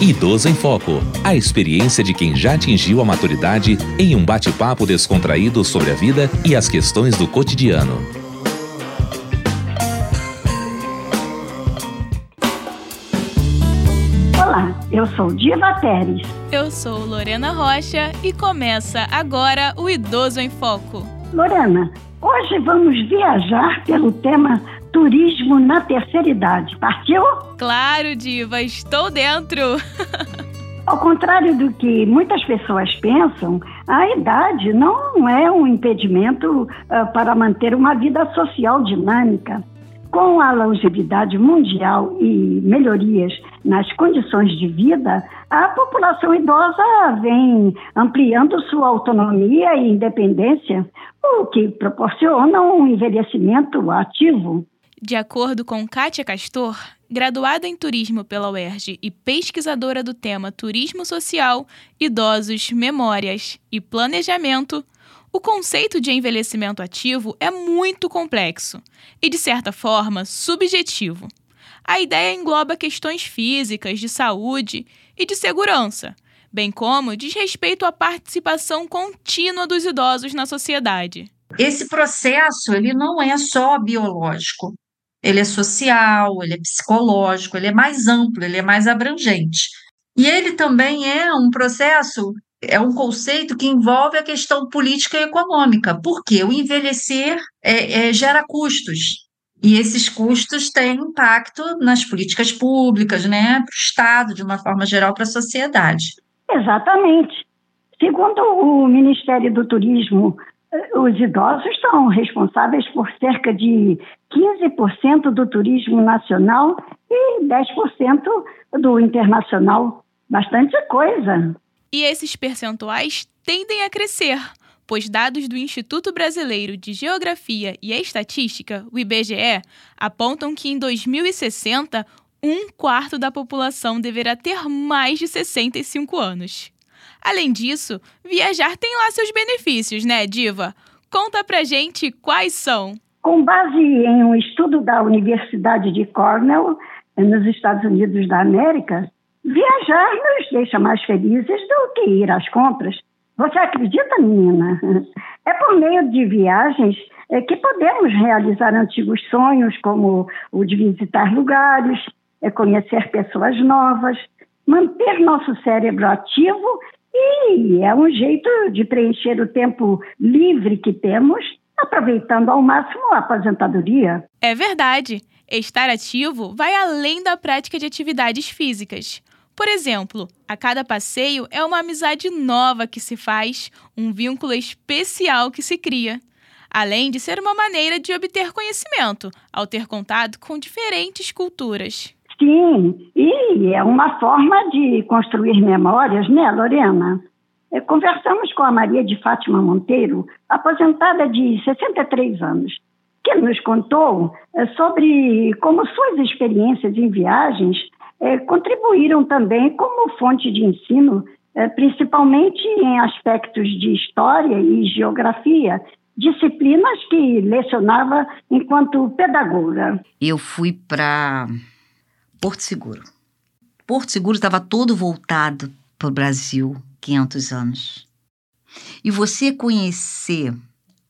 Idoso em Foco. A experiência de quem já atingiu a maturidade em um bate-papo descontraído sobre a vida e as questões do cotidiano. Olá, eu sou Diva Teres. Eu sou Lorena Rocha e começa agora o Idoso em Foco. Lorena, hoje vamos viajar pelo tema turismo na terceira idade. Partiu? Claro, Diva, estou dentro. Ao contrário do que muitas pessoas pensam, a idade não é um impedimento uh, para manter uma vida social dinâmica. Com a longevidade mundial e melhorias nas condições de vida, a população idosa vem ampliando sua autonomia e independência, o que proporciona um envelhecimento ativo. De acordo com Kátia Castor, graduada em turismo pela UERJ e pesquisadora do tema Turismo Social, Idosos, Memórias e Planejamento, o conceito de envelhecimento ativo é muito complexo e, de certa forma, subjetivo. A ideia engloba questões físicas, de saúde e de segurança, bem como diz respeito à participação contínua dos idosos na sociedade. Esse processo ele não é só biológico, ele é social, ele é psicológico, ele é mais amplo, ele é mais abrangente. E ele também é um processo, é um conceito que envolve a questão política e econômica, porque o envelhecer é, é, gera custos. E esses custos têm impacto nas políticas públicas, né, para o Estado, de uma forma geral, para a sociedade. Exatamente. Segundo o Ministério do Turismo os idosos são responsáveis por cerca de 15% do turismo nacional e 10% do internacional. Bastante coisa. E esses percentuais tendem a crescer, pois dados do Instituto Brasileiro de Geografia e Estatística, o IBGE, apontam que em 2060, um quarto da população deverá ter mais de 65 anos. Além disso, viajar tem lá seus benefícios, né, Diva? Conta pra gente quais são. Com base em um estudo da Universidade de Cornell, nos Estados Unidos da América, viajar nos deixa mais felizes do que ir às compras. Você acredita, menina? É por meio de viagens é, que podemos realizar antigos sonhos, como o de visitar lugares, é, conhecer pessoas novas, manter nosso cérebro ativo e é um jeito de preencher o tempo livre que temos, aproveitando ao máximo a aposentadoria. É verdade. Estar ativo vai além da prática de atividades físicas. Por exemplo, a cada passeio é uma amizade nova que se faz, um vínculo especial que se cria. Além de ser uma maneira de obter conhecimento, ao ter contato com diferentes culturas. Sim, e é uma forma de construir memórias, né, Lorena? É, conversamos com a Maria de Fátima Monteiro, aposentada de 63 anos, que nos contou é, sobre como suas experiências em viagens é, contribuíram também como fonte de ensino, principalmente em aspectos de história e geografia, disciplinas que lecionava enquanto pedagoga. Eu fui para Porto Seguro. Porto Seguro estava todo voltado para o Brasil, 500 anos. E você conhecer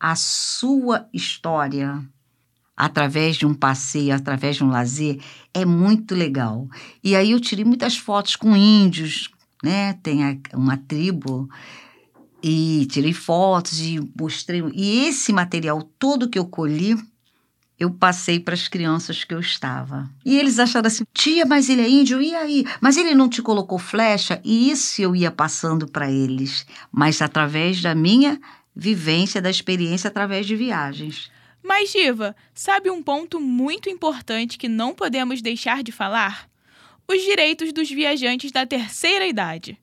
a sua história através de um passeio, através de um lazer, é muito legal. E aí eu tirei muitas fotos com índios, né? Tem uma tribo e tirei fotos e mostrei. E esse material todo que eu colhi eu passei para as crianças que eu estava. E eles acharam assim: tia, mas ele é índio, e aí? Mas ele não te colocou flecha? E isso eu ia passando para eles, mas através da minha vivência, da experiência, através de viagens. Mas, Diva, sabe um ponto muito importante que não podemos deixar de falar? Os direitos dos viajantes da terceira idade.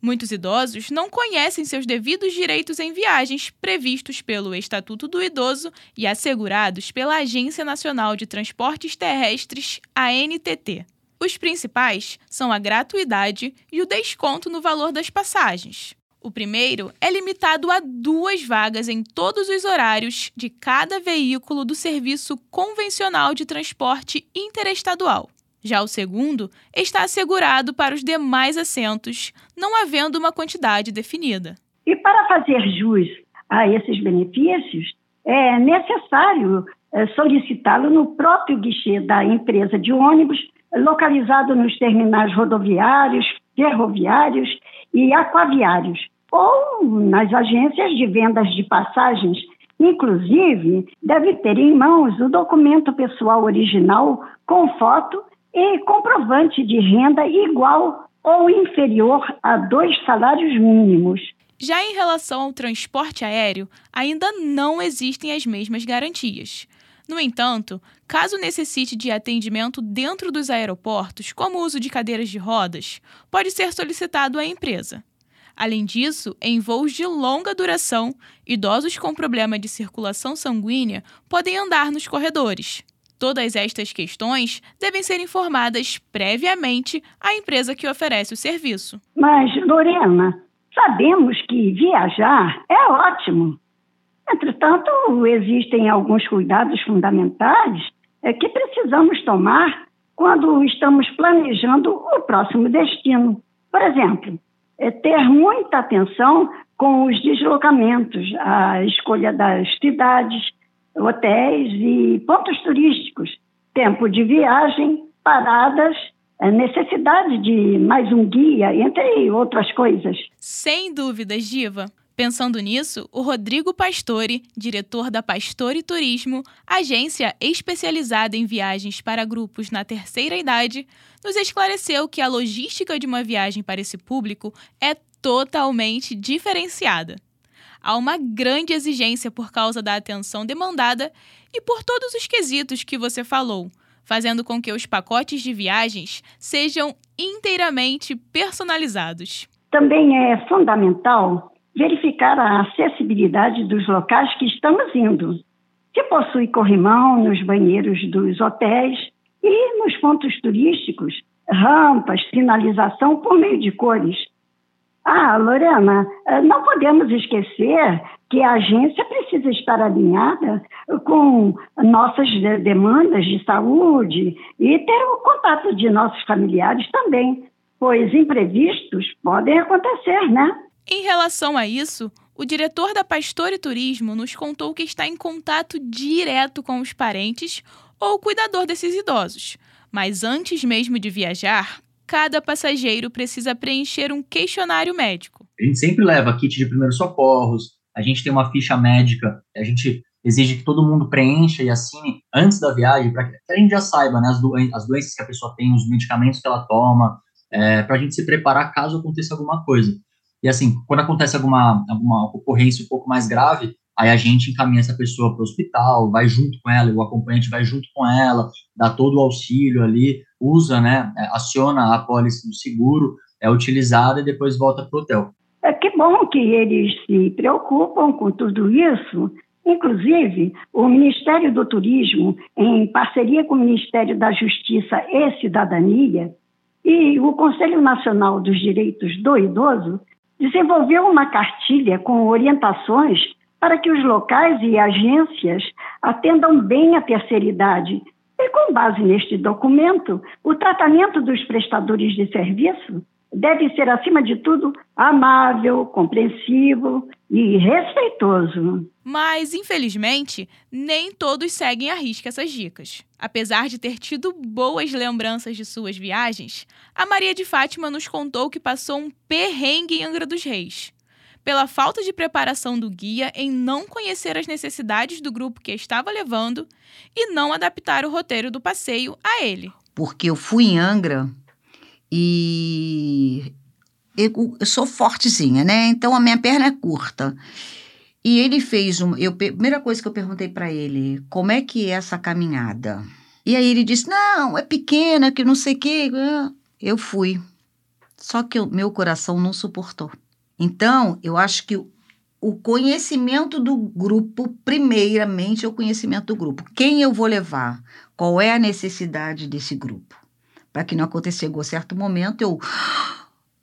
Muitos idosos não conhecem seus devidos direitos em viagens previstos pelo Estatuto do Idoso e assegurados pela Agência Nacional de Transportes Terrestres, ANTT. Os principais são a gratuidade e o desconto no valor das passagens. O primeiro é limitado a duas vagas em todos os horários de cada veículo do serviço convencional de transporte interestadual. Já o segundo está assegurado para os demais assentos, não havendo uma quantidade definida. E para fazer jus a esses benefícios, é necessário é, solicitá-lo no próprio guichê da empresa de ônibus, localizado nos terminais rodoviários, ferroviários e aquaviários, ou nas agências de vendas de passagens. Inclusive, deve ter em mãos o documento pessoal original com foto e comprovante de renda igual ou inferior a dois salários mínimos. Já em relação ao transporte aéreo, ainda não existem as mesmas garantias. No entanto, caso necessite de atendimento dentro dos aeroportos, como o uso de cadeiras de rodas, pode ser solicitado à empresa. Além disso, em voos de longa duração, idosos com problema de circulação sanguínea podem andar nos corredores. Todas estas questões devem ser informadas previamente à empresa que oferece o serviço. Mas, Lorena, sabemos que viajar é ótimo. Entretanto, existem alguns cuidados fundamentais é, que precisamos tomar quando estamos planejando o próximo destino. Por exemplo, é ter muita atenção com os deslocamentos, a escolha das cidades, hotéis e pontos turísticos, tempo de viagem, paradas, necessidade de mais um guia, entre outras coisas. Sem dúvidas, Diva. Pensando nisso, o Rodrigo Pastore, diretor da Pastore Turismo, agência especializada em viagens para grupos na terceira idade, nos esclareceu que a logística de uma viagem para esse público é totalmente diferenciada. Há uma grande exigência por causa da atenção demandada e por todos os quesitos que você falou, fazendo com que os pacotes de viagens sejam inteiramente personalizados. Também é fundamental verificar a acessibilidade dos locais que estamos indo. Se possui corrimão nos banheiros dos hotéis e nos pontos turísticos, rampas, sinalização por meio de cores. Ah, Lorena, eh, não podemos esquecer que a agência precisa estar alinhada com nossas demandas de saúde e ter o contato de nossos familiares também, pois imprevistos podem acontecer, né? Em relação a isso, o diretor da Pastore Turismo nos contou que está em contato direto com os parentes ou cuidador desses idosos. Mas antes mesmo de viajar, cada passageiro precisa preencher um questionário médico. A gente sempre leva kit de primeiros socorros, a gente tem uma ficha médica, a gente exige que todo mundo preencha e assine antes da viagem, para que a gente já saiba né, as, as doenças que a pessoa tem, os medicamentos que ela toma, é, para a gente se preparar caso aconteça alguma coisa. E assim, quando acontece alguma, alguma ocorrência um pouco mais grave, aí a gente encaminha essa pessoa para o hospital, vai junto com ela, o acompanhante vai junto com ela, dá todo o auxílio ali, usa, né, é, aciona a pólice do seguro, é utilizada e depois volta para o hotel. É que bom que eles se preocupam com tudo isso. Inclusive, o Ministério do Turismo, em parceria com o Ministério da Justiça e Cidadania, e o Conselho Nacional dos Direitos do Idoso, desenvolveu uma cartilha com orientações para que os locais e agências atendam bem a terceira idade. E, com base neste documento, o tratamento dos prestadores de serviço deve ser, acima de tudo, amável, compreensivo e respeitoso. Mas, infelizmente, nem todos seguem à risca essas dicas. Apesar de ter tido boas lembranças de suas viagens, a Maria de Fátima nos contou que passou um perrengue em Angra dos Reis. Pela falta de preparação do guia em não conhecer as necessidades do grupo que estava levando e não adaptar o roteiro do passeio a ele. Porque eu fui em Angra e eu, eu, sou fortezinha, né? Então a minha perna é curta. E ele fez um. Eu, primeira coisa que eu perguntei para ele, como é que é essa caminhada? E aí ele disse: não, é pequena, que não sei o quê. Eu fui. Só que o meu coração não suportou. Então, eu acho que o conhecimento do grupo, primeiramente, é o conhecimento do grupo. Quem eu vou levar? Qual é a necessidade desse grupo? para que não acontecesse. Chegou certo momento, eu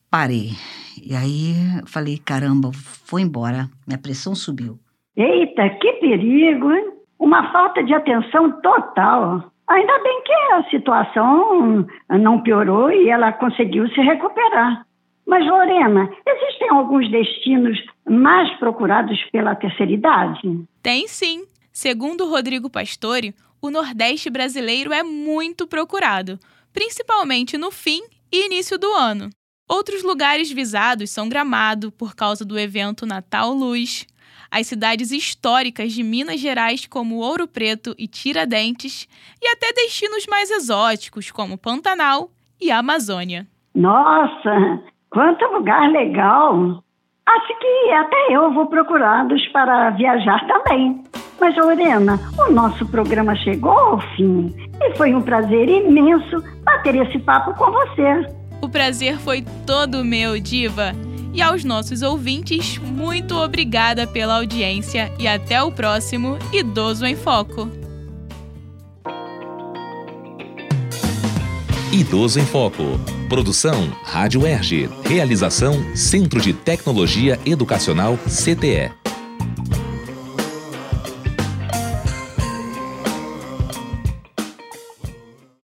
parei. E aí falei, caramba, foi embora. Minha pressão subiu. Eita, que perigo, hein? Uma falta de atenção total. Ainda bem que a situação não piorou e ela conseguiu se recuperar. Mas, Lorena, existem alguns destinos mais procurados pela terceira idade? Tem sim. Segundo Rodrigo Pastore, o Nordeste brasileiro é muito procurado, principalmente no fim e início do ano. Outros lugares visados são Gramado, por causa do evento Natal Luz, as cidades históricas de Minas Gerais, como Ouro Preto e Tiradentes, e até destinos mais exóticos, como Pantanal e Amazônia. Nossa, quanto lugar legal! Acho que até eu vou procurá-los para viajar também. Mas, Lorena, o nosso programa chegou ao fim e foi um prazer imenso bater esse papo com você. O prazer foi todo meu, Diva. E aos nossos ouvintes, muito obrigada pela audiência e até o próximo Idoso em Foco. Idoso em Foco. Produção Rádio Erge. Realização Centro de Tecnologia Educacional CTE.